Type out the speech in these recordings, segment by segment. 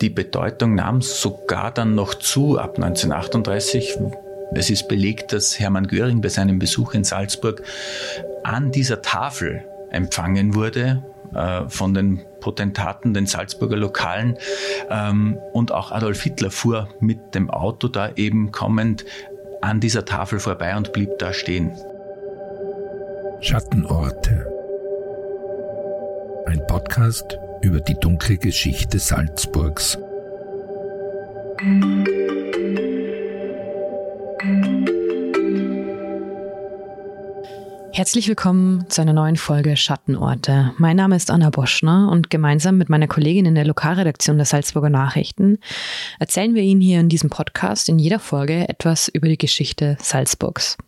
die Bedeutung nahm sogar dann noch zu ab 1938. Es ist belegt, dass Hermann Göring bei seinem Besuch in Salzburg an dieser Tafel empfangen wurde äh, von den Potentaten, den Salzburger Lokalen. Ähm, und auch Adolf Hitler fuhr mit dem Auto da eben kommend an dieser Tafel vorbei und blieb da stehen. Schattenorte. Ein Podcast über die dunkle Geschichte Salzburgs. Herzlich willkommen zu einer neuen Folge Schattenorte. Mein Name ist Anna Boschner und gemeinsam mit meiner Kollegin in der Lokalredaktion der Salzburger Nachrichten erzählen wir Ihnen hier in diesem Podcast in jeder Folge etwas über die Geschichte Salzburgs.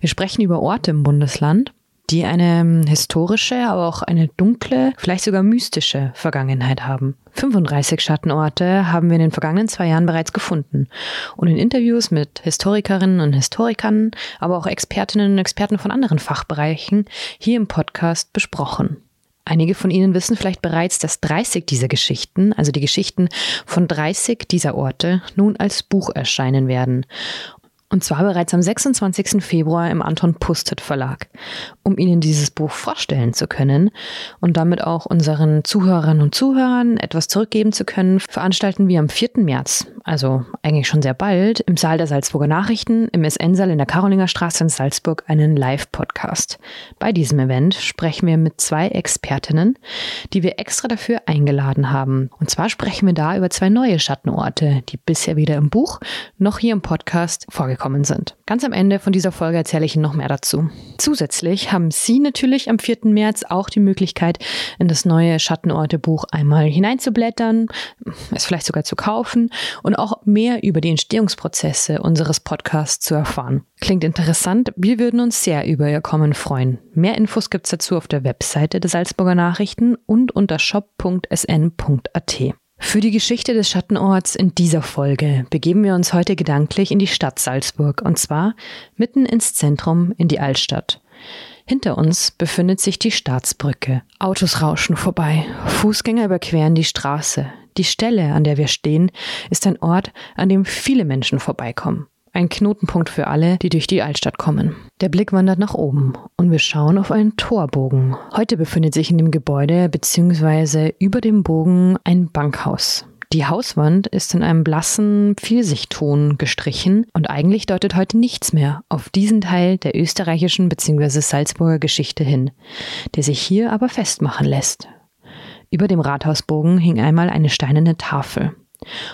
Wir sprechen über Orte im Bundesland, die eine ähm, historische, aber auch eine dunkle, vielleicht sogar mystische Vergangenheit haben. 35 Schattenorte haben wir in den vergangenen zwei Jahren bereits gefunden und in Interviews mit Historikerinnen und Historikern, aber auch Expertinnen und Experten von anderen Fachbereichen hier im Podcast besprochen. Einige von Ihnen wissen vielleicht bereits, dass 30 dieser Geschichten, also die Geschichten von 30 dieser Orte, nun als Buch erscheinen werden. Und zwar bereits am 26. Februar im Anton Pustet Verlag. Um Ihnen dieses Buch vorstellen zu können und damit auch unseren Zuhörerinnen und Zuhörern etwas zurückgeben zu können, veranstalten wir am 4. März, also eigentlich schon sehr bald, im Saal der Salzburger Nachrichten im SN-Saal in der Karolinger Straße in Salzburg einen Live-Podcast. Bei diesem Event sprechen wir mit zwei Expertinnen, die wir extra dafür eingeladen haben. Und zwar sprechen wir da über zwei neue Schattenorte, die bisher weder im Buch noch hier im Podcast vorgekommen gekommen sind. Ganz am Ende von dieser Folge erzähle ich Ihnen noch mehr dazu. Zusätzlich haben Sie natürlich am 4. März auch die Möglichkeit, in das neue Schattenorte-Buch einmal hineinzublättern, es vielleicht sogar zu kaufen und auch mehr über die Entstehungsprozesse unseres Podcasts zu erfahren. Klingt interessant, wir würden uns sehr über Ihr Kommen freuen. Mehr Infos gibt es dazu auf der Webseite der Salzburger Nachrichten und unter shop.sn.at. Für die Geschichte des Schattenorts in dieser Folge begeben wir uns heute gedanklich in die Stadt Salzburg und zwar mitten ins Zentrum in die Altstadt. Hinter uns befindet sich die Staatsbrücke. Autos rauschen vorbei, Fußgänger überqueren die Straße. Die Stelle, an der wir stehen, ist ein Ort, an dem viele Menschen vorbeikommen. Ein Knotenpunkt für alle, die durch die Altstadt kommen. Der Blick wandert nach oben und wir schauen auf einen Torbogen. Heute befindet sich in dem Gebäude bzw. über dem Bogen ein Bankhaus. Die Hauswand ist in einem blassen Pfirsichton gestrichen und eigentlich deutet heute nichts mehr auf diesen Teil der österreichischen bzw. Salzburger Geschichte hin, der sich hier aber festmachen lässt. Über dem Rathausbogen hing einmal eine steinerne Tafel.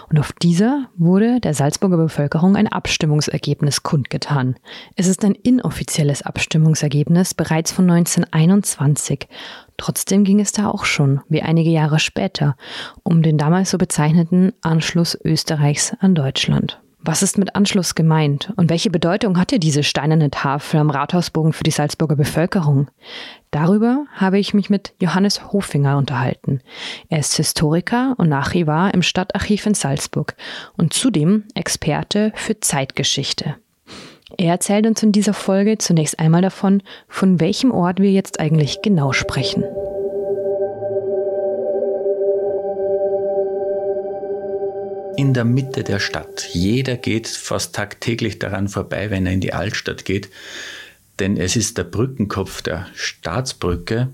Und auf dieser wurde der Salzburger Bevölkerung ein Abstimmungsergebnis kundgetan. Es ist ein inoffizielles Abstimmungsergebnis bereits von 1921. Trotzdem ging es da auch schon, wie einige Jahre später, um den damals so bezeichneten Anschluss Österreichs an Deutschland. Was ist mit Anschluss gemeint und welche Bedeutung hatte diese steinerne Tafel am Rathausbogen für die Salzburger Bevölkerung? Darüber habe ich mich mit Johannes Hofinger unterhalten. Er ist Historiker und Archivar im Stadtarchiv in Salzburg und zudem Experte für Zeitgeschichte. Er erzählt uns in dieser Folge zunächst einmal davon, von welchem Ort wir jetzt eigentlich genau sprechen. In der Mitte der Stadt. Jeder geht fast tagtäglich daran vorbei, wenn er in die Altstadt geht, denn es ist der Brückenkopf der Staatsbrücke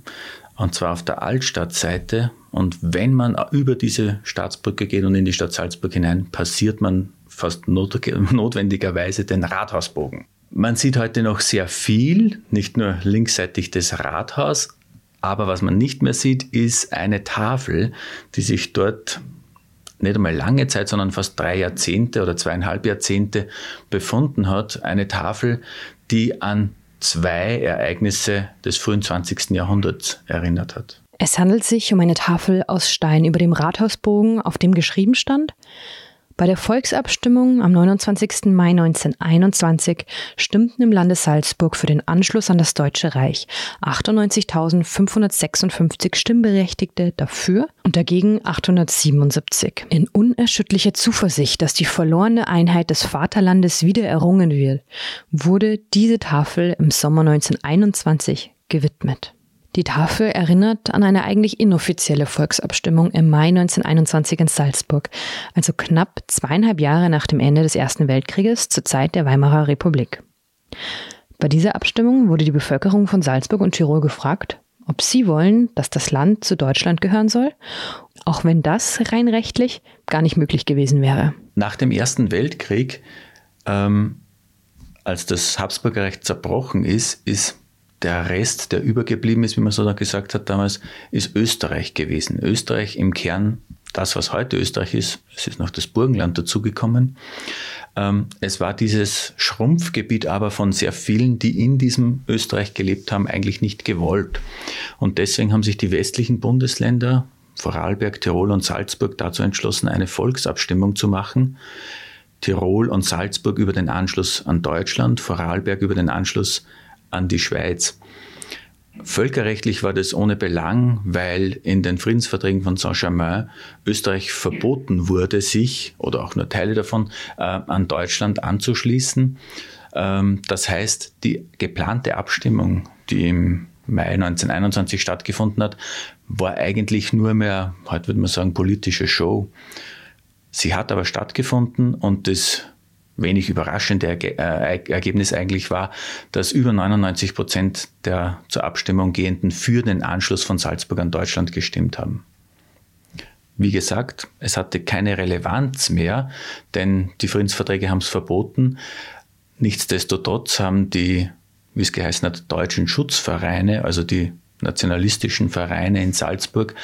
und zwar auf der Altstadtseite. Und wenn man über diese Staatsbrücke geht und in die Stadt Salzburg hinein, passiert man fast notwendigerweise den Rathausbogen. Man sieht heute noch sehr viel, nicht nur linksseitig des Rathaus, aber was man nicht mehr sieht, ist eine Tafel, die sich dort nicht einmal lange Zeit, sondern fast drei Jahrzehnte oder zweieinhalb Jahrzehnte befunden hat. Eine Tafel, die an zwei Ereignisse des frühen 20. Jahrhunderts erinnert hat. Es handelt sich um eine Tafel aus Stein über dem Rathausbogen, auf dem geschrieben stand bei der Volksabstimmung am 29. Mai 1921 stimmten im Lande Salzburg für den Anschluss an das Deutsche Reich 98.556 Stimmberechtigte dafür und dagegen 877. In unerschütterlicher Zuversicht, dass die verlorene Einheit des Vaterlandes wieder errungen wird, wurde diese Tafel im Sommer 1921 gewidmet. Die Tafel erinnert an eine eigentlich inoffizielle Volksabstimmung im Mai 1921 in Salzburg, also knapp zweieinhalb Jahre nach dem Ende des Ersten Weltkrieges zur Zeit der Weimarer Republik. Bei dieser Abstimmung wurde die Bevölkerung von Salzburg und Tirol gefragt, ob sie wollen, dass das Land zu Deutschland gehören soll, auch wenn das rein rechtlich gar nicht möglich gewesen wäre. Nach dem Ersten Weltkrieg, ähm, als das Habsburger Recht zerbrochen ist, ist der Rest, der übergeblieben ist, wie man so gesagt hat damals, ist Österreich gewesen. Österreich im Kern, das, was heute Österreich ist, es ist noch das Burgenland dazugekommen. Ähm, es war dieses Schrumpfgebiet aber von sehr vielen, die in diesem Österreich gelebt haben, eigentlich nicht gewollt. Und deswegen haben sich die westlichen Bundesländer, Vorarlberg, Tirol und Salzburg, dazu entschlossen, eine Volksabstimmung zu machen. Tirol und Salzburg über den Anschluss an Deutschland, Vorarlberg über den Anschluss an die Schweiz. Völkerrechtlich war das ohne Belang, weil in den Friedensverträgen von Saint-Germain Österreich verboten wurde, sich oder auch nur Teile davon äh, an Deutschland anzuschließen. Ähm, das heißt, die geplante Abstimmung, die im Mai 1921 stattgefunden hat, war eigentlich nur mehr, heute würde man sagen, politische Show. Sie hat aber stattgefunden und das wenig überraschende äh, Ergebnis eigentlich war, dass über 99 Prozent der zur Abstimmung gehenden für den Anschluss von Salzburg an Deutschland gestimmt haben. Wie gesagt, es hatte keine Relevanz mehr, denn die Friedensverträge haben es verboten. Nichtsdestotrotz haben die, wie es geheißen hat, deutschen Schutzvereine, also die nationalistischen Vereine in Salzburg,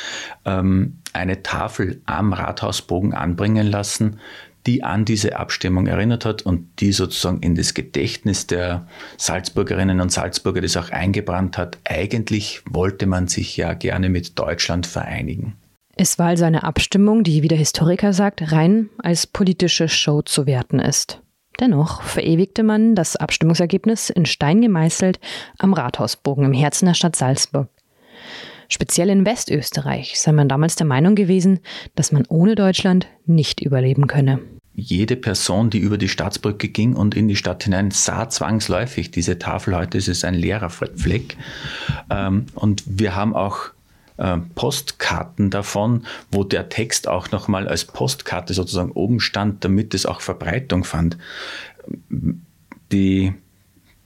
ähm, eine Tafel am Rathausbogen anbringen lassen, die an diese Abstimmung erinnert hat und die sozusagen in das Gedächtnis der Salzburgerinnen und Salzburger das auch eingebrannt hat. Eigentlich wollte man sich ja gerne mit Deutschland vereinigen. Es war also eine Abstimmung, die, wie der Historiker sagt, rein als politische Show zu werten ist. Dennoch verewigte man das Abstimmungsergebnis in Stein gemeißelt am Rathausbogen im Herzen der Stadt Salzburg. Speziell in Westösterreich sei man damals der Meinung gewesen, dass man ohne Deutschland nicht überleben könne jede Person, die über die Staatsbrücke ging und in die Stadt hinein, sah zwangsläufig diese Tafel. Heute ist es ein leerer Fleck. Ähm, und wir haben auch äh, Postkarten davon, wo der Text auch nochmal als Postkarte sozusagen oben stand, damit es auch Verbreitung fand. Die,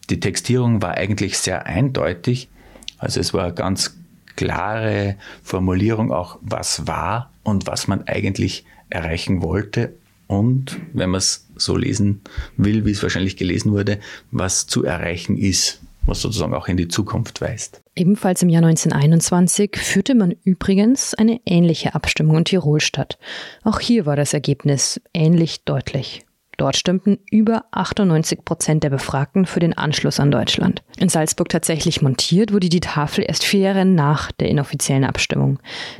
die Textierung war eigentlich sehr eindeutig. Also es war ganz klare Formulierung auch, was war und was man eigentlich erreichen wollte und, wenn man es so lesen will, wie es wahrscheinlich gelesen wurde, was zu erreichen ist, was sozusagen auch in die Zukunft weist. Ebenfalls im Jahr 1921 führte man übrigens eine ähnliche Abstimmung in Tirol statt. Auch hier war das Ergebnis ähnlich deutlich. Dort stimmten über 98 Prozent der Befragten für den Anschluss an Deutschland. In Salzburg tatsächlich montiert wurde die Tafel erst vier Jahre nach der inoffiziellen Abstimmung.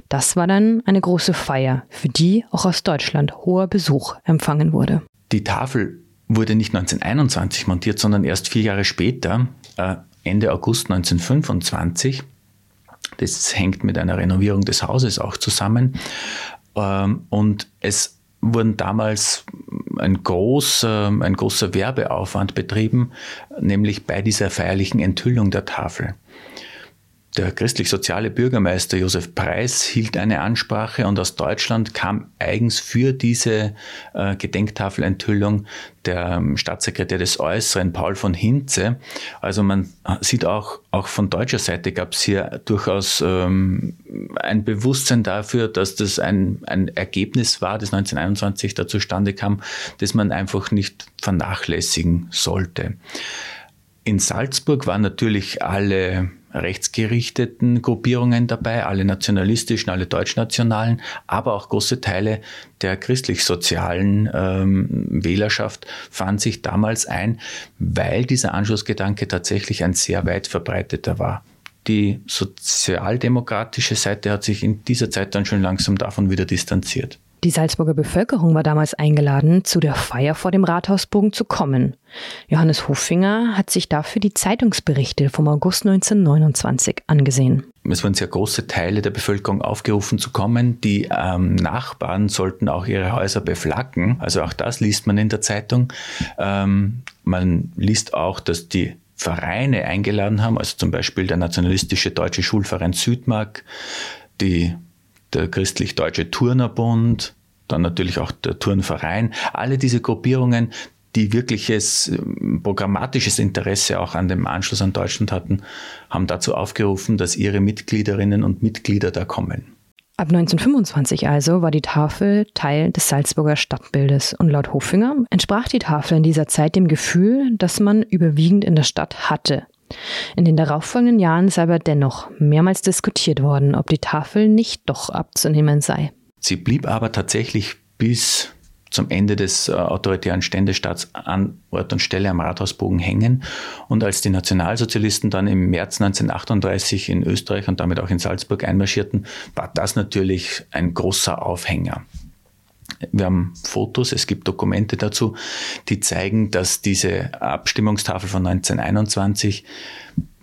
Das war dann eine große Feier, für die auch aus Deutschland hoher Besuch empfangen wurde. Die Tafel wurde nicht 1921 montiert, sondern erst vier Jahre später, äh, Ende August 1925. Das hängt mit einer Renovierung des Hauses auch zusammen. Ähm, und es wurden damals ein großer, ein großer Werbeaufwand betrieben, nämlich bei dieser feierlichen Enthüllung der Tafel. Der christlich-soziale Bürgermeister Josef Preis hielt eine Ansprache und aus Deutschland kam eigens für diese äh, Gedenktafelenthüllung der ähm, Staatssekretär des Äußeren Paul von Hinze. Also man sieht auch, auch von deutscher Seite gab es hier durchaus ähm, ein Bewusstsein dafür, dass das ein, ein Ergebnis war, das 1921 da zustande kam, das man einfach nicht vernachlässigen sollte. In Salzburg waren natürlich alle rechtsgerichteten Gruppierungen dabei, alle nationalistischen, alle deutschnationalen, aber auch große Teile der christlich-sozialen ähm, Wählerschaft fanden sich damals ein, weil dieser Anschlussgedanke tatsächlich ein sehr weit verbreiteter war. Die sozialdemokratische Seite hat sich in dieser Zeit dann schon langsam davon wieder distanziert. Die Salzburger Bevölkerung war damals eingeladen, zu der Feier vor dem Rathausbogen zu kommen. Johannes Hofinger hat sich dafür die Zeitungsberichte vom August 1929 angesehen. Es wurden sehr große Teile der Bevölkerung aufgerufen zu kommen. Die ähm, Nachbarn sollten auch ihre Häuser beflaggen. Also auch das liest man in der Zeitung. Ähm, man liest auch, dass die Vereine eingeladen haben, also zum Beispiel der nationalistische Deutsche Schulverein Südmark, die, der christlich-deutsche Turnerbund, dann natürlich auch der Turnverein, alle diese Gruppierungen, die wirkliches ähm, programmatisches Interesse auch an dem Anschluss an Deutschland hatten, haben dazu aufgerufen, dass ihre Mitgliederinnen und Mitglieder da kommen. Ab 1925 also war die Tafel Teil des Salzburger Stadtbildes und laut Hofinger entsprach die Tafel in dieser Zeit dem Gefühl, das man überwiegend in der Stadt hatte. In den darauffolgenden Jahren sei aber dennoch mehrmals diskutiert worden, ob die Tafel nicht doch abzunehmen sei. Sie blieb aber tatsächlich bis zum Ende des äh, autoritären Ständestaats an Ort und Stelle am Rathausbogen hängen. Und als die Nationalsozialisten dann im März 1938 in Österreich und damit auch in Salzburg einmarschierten, war das natürlich ein großer Aufhänger. Wir haben Fotos, es gibt Dokumente dazu, die zeigen, dass diese Abstimmungstafel von 1921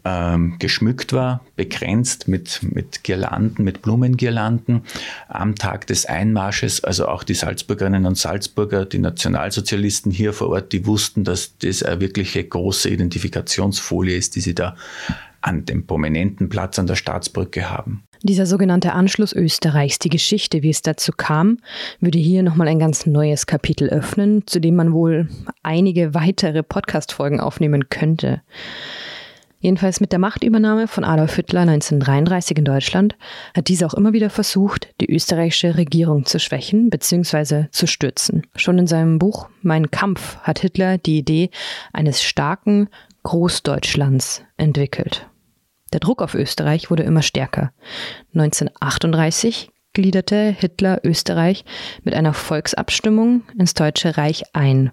ähm, geschmückt war, begrenzt mit, mit Girlanden, mit Blumengirlanden am Tag des Einmarsches. Also auch die Salzburgerinnen und Salzburger, die Nationalsozialisten hier vor Ort, die wussten, dass das eine wirkliche große Identifikationsfolie ist, die sie da an dem prominenten Platz an der Staatsbrücke haben. Dieser sogenannte Anschluss Österreichs, die Geschichte, wie es dazu kam, würde hier nochmal ein ganz neues Kapitel öffnen, zu dem man wohl einige weitere Podcast-Folgen aufnehmen könnte. Jedenfalls mit der Machtübernahme von Adolf Hitler 1933 in Deutschland hat dieser auch immer wieder versucht, die österreichische Regierung zu schwächen bzw. zu stürzen. Schon in seinem Buch Mein Kampf hat Hitler die Idee eines starken Großdeutschlands entwickelt. Der Druck auf Österreich wurde immer stärker. 1938 gliederte Hitler Österreich mit einer Volksabstimmung ins Deutsche Reich ein.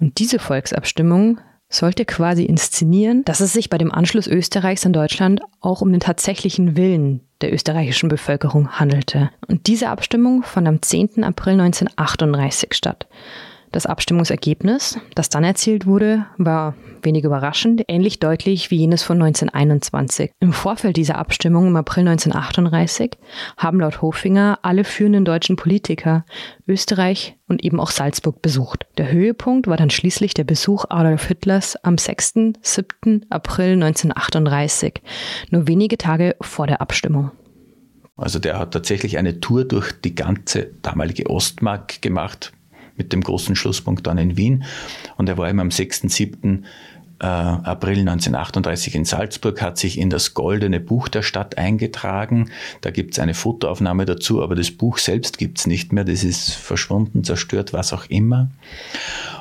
Und diese Volksabstimmung sollte quasi inszenieren, dass es sich bei dem Anschluss Österreichs an Deutschland auch um den tatsächlichen Willen der österreichischen Bevölkerung handelte. Und diese Abstimmung fand am 10. April 1938 statt. Das Abstimmungsergebnis, das dann erzielt wurde, war wenig überraschend, ähnlich deutlich wie jenes von 1921. Im Vorfeld dieser Abstimmung im April 1938 haben laut Hofinger alle führenden deutschen Politiker Österreich und eben auch Salzburg besucht. Der Höhepunkt war dann schließlich der Besuch Adolf Hitlers am 6. 7. April 1938, nur wenige Tage vor der Abstimmung. Also der hat tatsächlich eine Tour durch die ganze damalige Ostmark gemacht, mit dem großen Schlusspunkt dann in Wien. Und er war eben am 6. 7. Äh, April 1938 in Salzburg, hat sich in das Goldene Buch der Stadt eingetragen. Da gibt es eine Fotoaufnahme dazu, aber das Buch selbst gibt es nicht mehr. Das ist verschwunden, zerstört, was auch immer.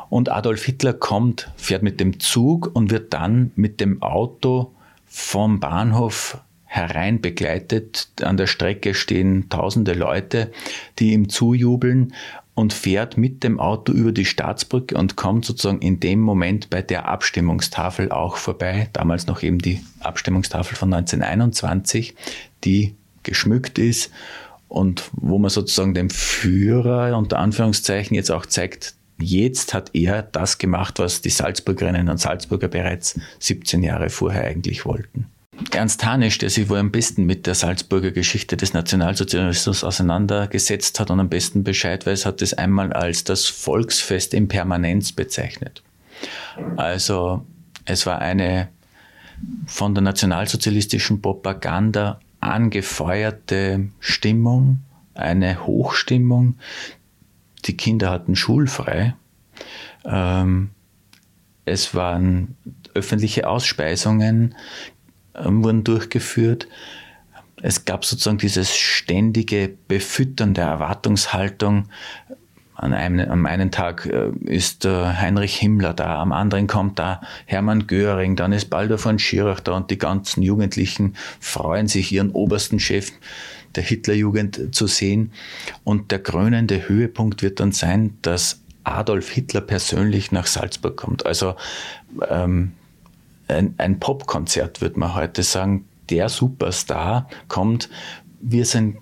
Und Adolf Hitler kommt, fährt mit dem Zug und wird dann mit dem Auto vom Bahnhof herein begleitet. An der Strecke stehen tausende Leute, die ihm zujubeln und fährt mit dem Auto über die Staatsbrücke und kommt sozusagen in dem Moment bei der Abstimmungstafel auch vorbei. Damals noch eben die Abstimmungstafel von 1921, die geschmückt ist und wo man sozusagen dem Führer unter Anführungszeichen jetzt auch zeigt, jetzt hat er das gemacht, was die Salzburgerinnen und Salzburger bereits 17 Jahre vorher eigentlich wollten. Ernst Hanisch, der sich wohl am besten mit der Salzburger Geschichte des Nationalsozialismus auseinandergesetzt hat und am besten Bescheid weiß, hat es einmal als das Volksfest in Permanenz bezeichnet. Also es war eine von der nationalsozialistischen Propaganda angefeuerte Stimmung, eine Hochstimmung. Die Kinder hatten schulfrei. Ähm, es waren öffentliche Ausspeisungen, wurden durchgeführt. Es gab sozusagen dieses ständige Befüttern der Erwartungshaltung. An einem, am einen Tag äh, ist Heinrich Himmler da, am anderen kommt da Hermann Göring, dann ist Baldur von Schirach da und die ganzen Jugendlichen freuen sich, ihren obersten Chef der Hitlerjugend zu sehen. Und der krönende Höhepunkt wird dann sein, dass Adolf Hitler persönlich nach Salzburg kommt. Also ähm, ein, ein Popkonzert, würde man heute sagen. Der Superstar kommt. Wir sind,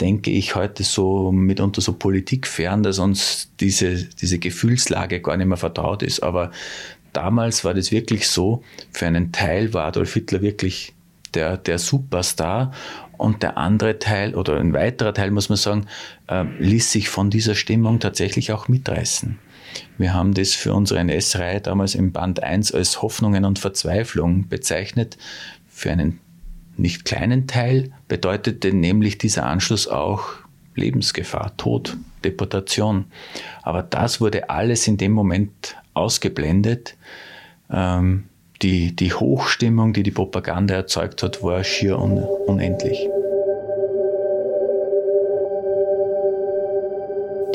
denke ich, heute so mitunter so politikfern, dass uns diese, diese Gefühlslage gar nicht mehr vertraut ist. Aber damals war das wirklich so, für einen Teil war Adolf Hitler wirklich der, der Superstar und der andere Teil oder ein weiterer Teil, muss man sagen, äh, ließ sich von dieser Stimmung tatsächlich auch mitreißen. Wir haben das für unsere NS-Reihe damals im Band 1 als Hoffnungen und Verzweiflung bezeichnet. Für einen nicht kleinen Teil bedeutete nämlich dieser Anschluss auch Lebensgefahr, Tod, Deportation. Aber das wurde alles in dem Moment ausgeblendet. Ähm, die, die Hochstimmung, die die Propaganda erzeugt hat, war schier un, unendlich.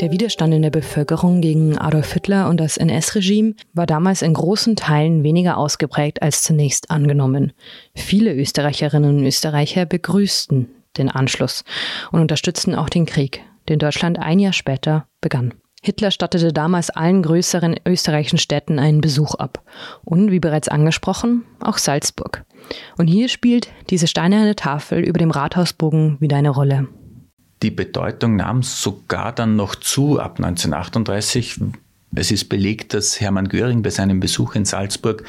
Der Widerstand in der Bevölkerung gegen Adolf Hitler und das NS-Regime war damals in großen Teilen weniger ausgeprägt als zunächst angenommen. Viele Österreicherinnen und Österreicher begrüßten den Anschluss und unterstützten auch den Krieg, den Deutschland ein Jahr später begann. Hitler stattete damals allen größeren österreichischen Städten einen Besuch ab und, wie bereits angesprochen, auch Salzburg. Und hier spielt diese steinerne Tafel über dem Rathausbogen wieder eine Rolle. Die Bedeutung nahm sogar dann noch zu ab 1938. Es ist belegt, dass Hermann Göring bei seinem Besuch in Salzburg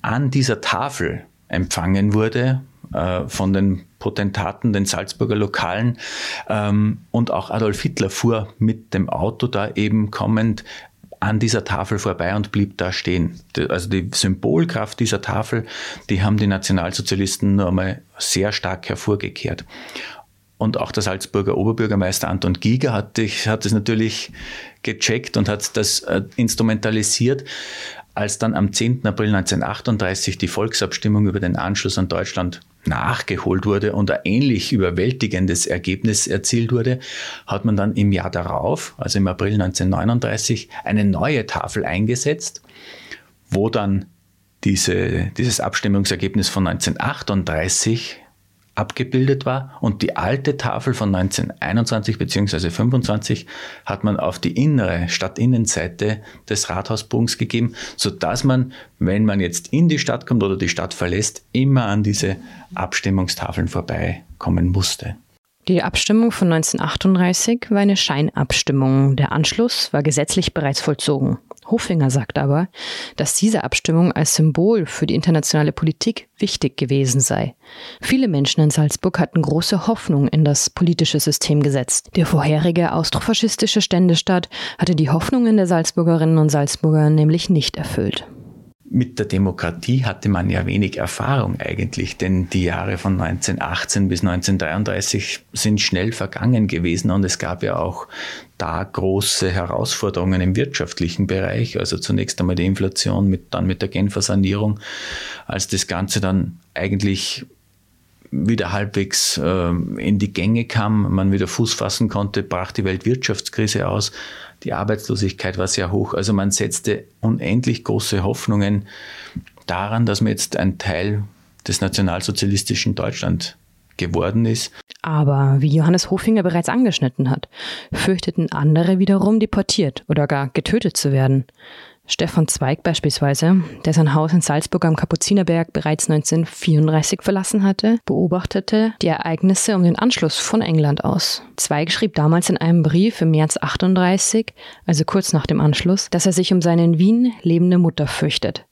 an dieser Tafel empfangen wurde äh, von den Potentaten, den Salzburger Lokalen. Ähm, und auch Adolf Hitler fuhr mit dem Auto da eben kommend an dieser Tafel vorbei und blieb da stehen. Also die Symbolkraft dieser Tafel, die haben die Nationalsozialisten nur einmal sehr stark hervorgekehrt. Und auch der Salzburger Oberbürgermeister Anton Giger hat, hat das natürlich gecheckt und hat das äh, instrumentalisiert, als dann am 10. April 1938 die Volksabstimmung über den Anschluss an Deutschland nachgeholt wurde und ein ähnlich überwältigendes Ergebnis erzielt wurde, hat man dann im Jahr darauf, also im April 1939, eine neue Tafel eingesetzt, wo dann diese, dieses Abstimmungsergebnis von 1938 abgebildet war und die alte Tafel von 1921 bzw. 25 hat man auf die innere Stadtinnenseite des Rathausbogens gegeben, sodass man, wenn man jetzt in die Stadt kommt oder die Stadt verlässt, immer an diese Abstimmungstafeln vorbeikommen musste. Die Abstimmung von 1938 war eine Scheinabstimmung. Der Anschluss war gesetzlich bereits vollzogen. Hofinger sagt aber, dass diese Abstimmung als Symbol für die internationale Politik wichtig gewesen sei. Viele Menschen in Salzburg hatten große Hoffnung in das politische System gesetzt. Der vorherige austrofaschistische Ständestaat hatte die Hoffnungen der Salzburgerinnen und Salzburger nämlich nicht erfüllt mit der Demokratie hatte man ja wenig Erfahrung eigentlich, denn die Jahre von 1918 bis 1933 sind schnell vergangen gewesen und es gab ja auch da große Herausforderungen im wirtschaftlichen Bereich. Also zunächst einmal die Inflation, mit, dann mit der Genfer Sanierung, als das Ganze dann eigentlich wieder halbwegs äh, in die Gänge kam, man wieder Fuß fassen konnte, brach die Weltwirtschaftskrise aus. Die Arbeitslosigkeit war sehr hoch. Also man setzte unendlich große Hoffnungen daran, dass man jetzt ein Teil des nationalsozialistischen Deutschland geworden ist. Aber wie Johannes Hofinger bereits angeschnitten hat, fürchteten andere wiederum deportiert oder gar getötet zu werden. Stefan Zweig beispielsweise, der sein Haus in Salzburg am Kapuzinerberg bereits 1934 verlassen hatte, beobachtete die Ereignisse um den Anschluss von England aus. Zweig schrieb damals in einem Brief im März 38, also kurz nach dem Anschluss, dass er sich um seine in Wien lebende Mutter fürchtet.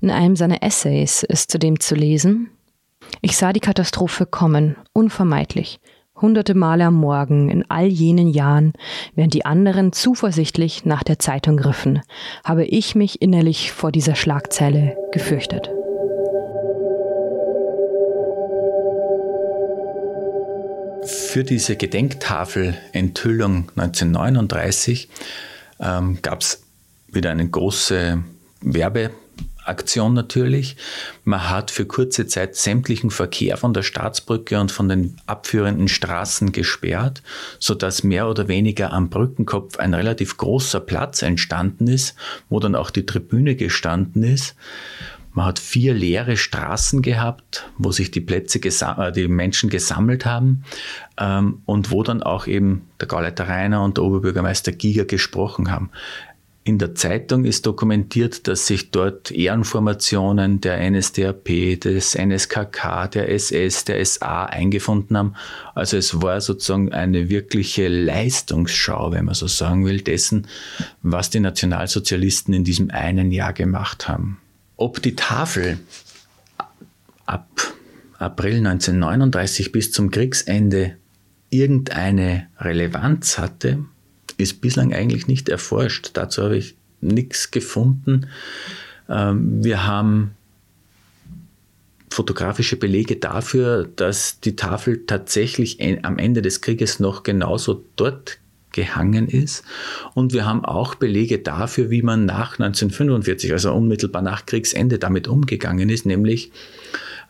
In einem seiner Essays ist zudem zu lesen, ich sah die Katastrophe kommen, unvermeidlich hunderte Male am Morgen in all jenen Jahren, während die anderen zuversichtlich nach der Zeitung griffen, habe ich mich innerlich vor dieser Schlagzeile gefürchtet. Für diese Gedenktafel-Enthüllung 1939 ähm, gab es wieder eine große Werbe- Aktion natürlich. Man hat für kurze Zeit sämtlichen Verkehr von der Staatsbrücke und von den abführenden Straßen gesperrt, sodass mehr oder weniger am Brückenkopf ein relativ großer Platz entstanden ist, wo dann auch die Tribüne gestanden ist. Man hat vier leere Straßen gehabt, wo sich die Plätze, äh, die Menschen gesammelt haben ähm, und wo dann auch eben der Gauleiter Rainer und der Oberbürgermeister Giger gesprochen haben. In der Zeitung ist dokumentiert, dass sich dort Ehrenformationen der NSDAP, des NSKK, der SS, der SA eingefunden haben. Also es war sozusagen eine wirkliche Leistungsschau, wenn man so sagen will, dessen, was die Nationalsozialisten in diesem einen Jahr gemacht haben. Ob die Tafel ab April 1939 bis zum Kriegsende irgendeine Relevanz hatte, ist bislang eigentlich nicht erforscht. Dazu habe ich nichts gefunden. Ähm, wir haben fotografische Belege dafür, dass die Tafel tatsächlich am Ende des Krieges noch genauso dort gehangen ist. Und wir haben auch Belege dafür, wie man nach 1945, also unmittelbar nach Kriegsende, damit umgegangen ist, nämlich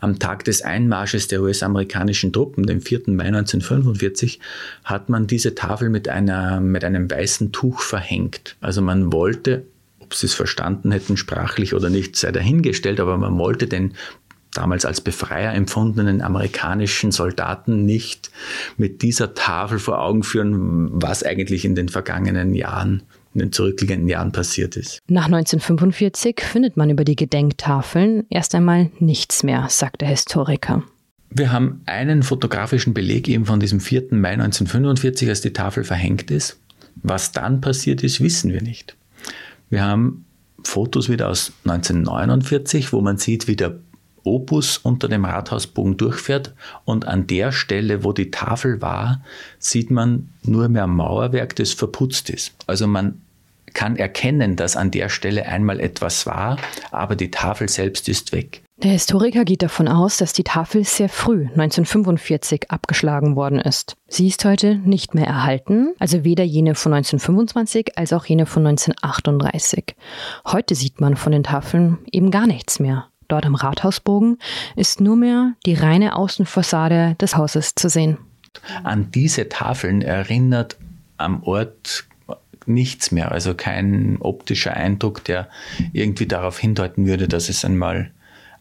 am Tag des Einmarsches der US-amerikanischen Truppen, dem 4. Mai 1945, hat man diese Tafel mit, einer, mit einem weißen Tuch verhängt. Also man wollte, ob sie es verstanden hätten, sprachlich oder nicht, sei dahingestellt, aber man wollte den damals als Befreier empfundenen amerikanischen Soldaten nicht mit dieser Tafel vor Augen führen, was eigentlich in den vergangenen Jahren in den zurückliegenden Jahren passiert ist. Nach 1945 findet man über die Gedenktafeln erst einmal nichts mehr, sagt der Historiker. Wir haben einen fotografischen Beleg eben von diesem 4. Mai 1945, als die Tafel verhängt ist. Was dann passiert ist, wissen wir nicht. Wir haben Fotos wieder aus 1949, wo man sieht, wie der Opus unter dem Rathausbogen durchfährt und an der Stelle, wo die Tafel war, sieht man nur mehr Mauerwerk, das verputzt ist. Also man kann erkennen, dass an der Stelle einmal etwas war, aber die Tafel selbst ist weg. Der Historiker geht davon aus, dass die Tafel sehr früh, 1945, abgeschlagen worden ist. Sie ist heute nicht mehr erhalten, also weder jene von 1925 als auch jene von 1938. Heute sieht man von den Tafeln eben gar nichts mehr. Dort am Rathausbogen ist nur mehr die reine Außenfassade des Hauses zu sehen. An diese Tafeln erinnert am Ort nichts mehr, also kein optischer Eindruck, der irgendwie darauf hindeuten würde, dass es einmal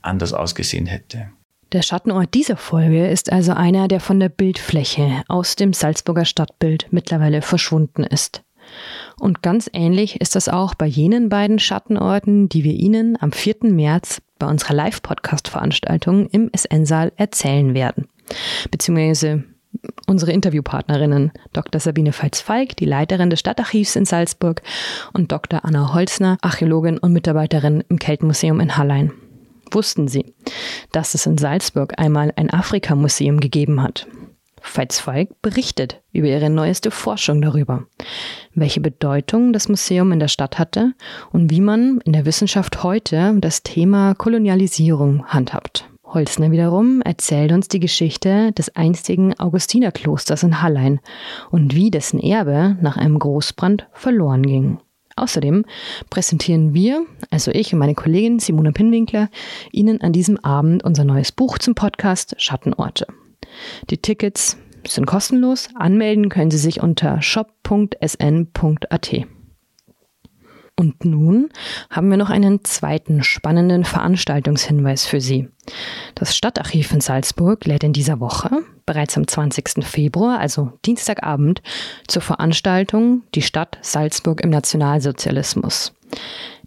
anders ausgesehen hätte. Der Schattenort dieser Folge ist also einer, der von der Bildfläche aus dem Salzburger Stadtbild mittlerweile verschwunden ist. Und ganz ähnlich ist das auch bei jenen beiden Schattenorten, die wir Ihnen am 4. März bei unserer Live-Podcast-Veranstaltung im SN-Saal erzählen werden. Beziehungsweise unsere Interviewpartnerinnen Dr. Sabine Veits-Falk, die Leiterin des Stadtarchivs in Salzburg, und Dr. Anna Holzner, Archäologin und Mitarbeiterin im Keltenmuseum in Hallein. Wussten Sie, dass es in Salzburg einmal ein Afrika-Museum gegeben hat? Veits-Falk berichtet über ihre neueste Forschung darüber, welche Bedeutung das Museum in der Stadt hatte und wie man in der Wissenschaft heute das Thema Kolonialisierung handhabt. Holzner wiederum erzählt uns die Geschichte des einstigen Augustinerklosters in Hallein und wie dessen Erbe nach einem Großbrand verloren ging. Außerdem präsentieren wir, also ich und meine Kollegin Simone Pinwinkler, Ihnen an diesem Abend unser neues Buch zum Podcast Schattenorte. Die Tickets sind kostenlos. Anmelden können Sie sich unter shop.sn.at. Und nun haben wir noch einen zweiten spannenden Veranstaltungshinweis für Sie. Das Stadtarchiv in Salzburg lädt in dieser Woche, bereits am 20. Februar, also Dienstagabend, zur Veranstaltung Die Stadt Salzburg im Nationalsozialismus.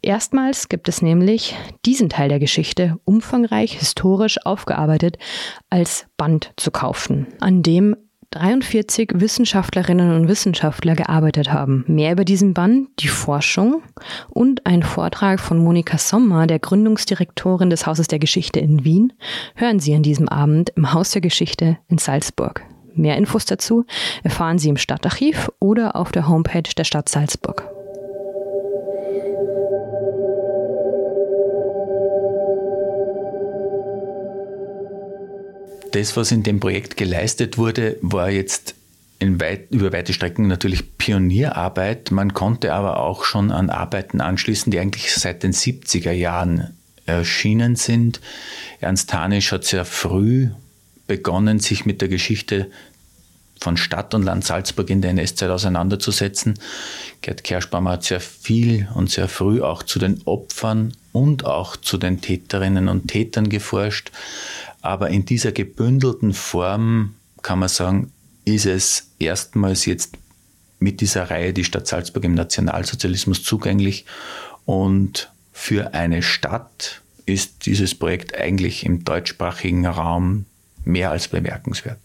Erstmals gibt es nämlich diesen Teil der Geschichte umfangreich historisch aufgearbeitet als Band zu kaufen, an dem 43 Wissenschaftlerinnen und Wissenschaftler gearbeitet haben. Mehr über diesen Band, die Forschung und ein Vortrag von Monika Sommer, der Gründungsdirektorin des Hauses der Geschichte in Wien, hören Sie an diesem Abend im Haus der Geschichte in Salzburg. Mehr Infos dazu erfahren Sie im Stadtarchiv oder auf der Homepage der Stadt Salzburg. Das, was in dem Projekt geleistet wurde, war jetzt weit, über weite Strecken natürlich Pionierarbeit. Man konnte aber auch schon an Arbeiten anschließen, die eigentlich seit den 70er Jahren erschienen sind. Ernst Hanisch hat sehr früh begonnen, sich mit der Geschichte von Stadt und Land Salzburg in der NS-Zeit auseinanderzusetzen. Gerd Kerschbaumer hat sehr viel und sehr früh auch zu den Opfern und auch zu den Täterinnen und Tätern geforscht. Aber in dieser gebündelten Form kann man sagen, ist es erstmals jetzt mit dieser Reihe die Stadt Salzburg im Nationalsozialismus zugänglich. Und für eine Stadt ist dieses Projekt eigentlich im deutschsprachigen Raum mehr als bemerkenswert.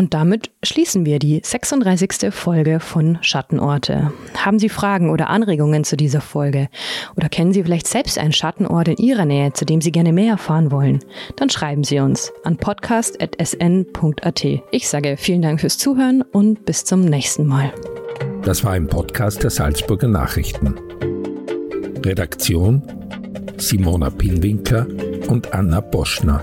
Und damit schließen wir die 36. Folge von Schattenorte. Haben Sie Fragen oder Anregungen zu dieser Folge? Oder kennen Sie vielleicht selbst einen Schattenort in Ihrer Nähe, zu dem Sie gerne mehr erfahren wollen? Dann schreiben Sie uns an podcast.sn.at. Ich sage vielen Dank fürs Zuhören und bis zum nächsten Mal. Das war ein Podcast der Salzburger Nachrichten. Redaktion Simona Pinwinkler und Anna Boschner.